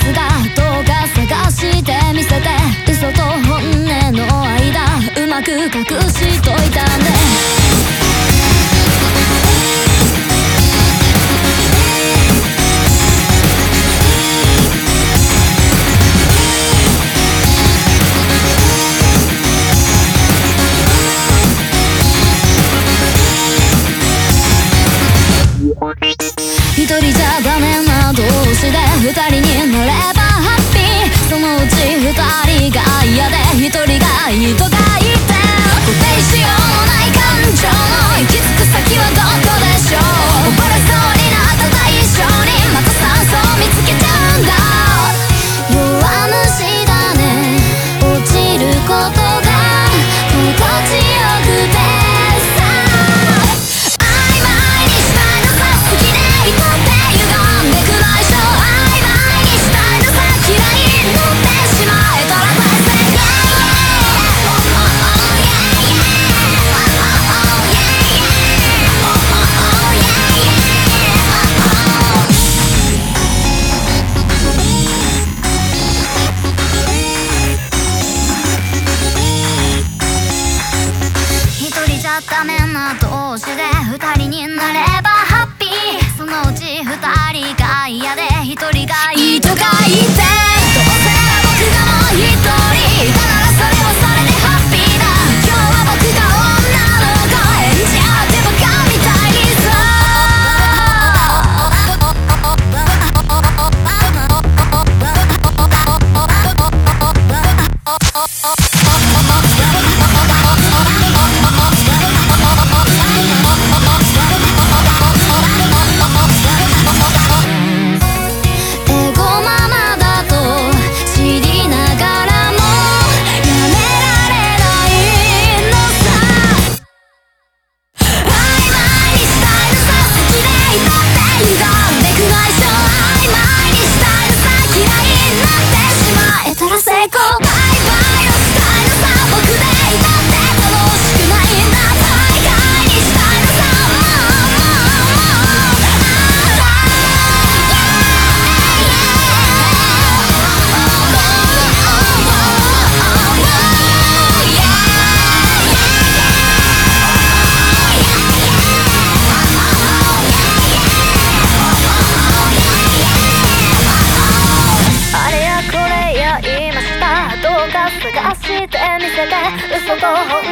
ですどうか探してみせて嘘と本音の間うまく隠しといたんで一人じゃダメな同士で二人にがダメな同士で二人になればハッピー。そのうち二人が嫌で一人がいい。とか言ってどうせ僕の人が明日見せて嘘と本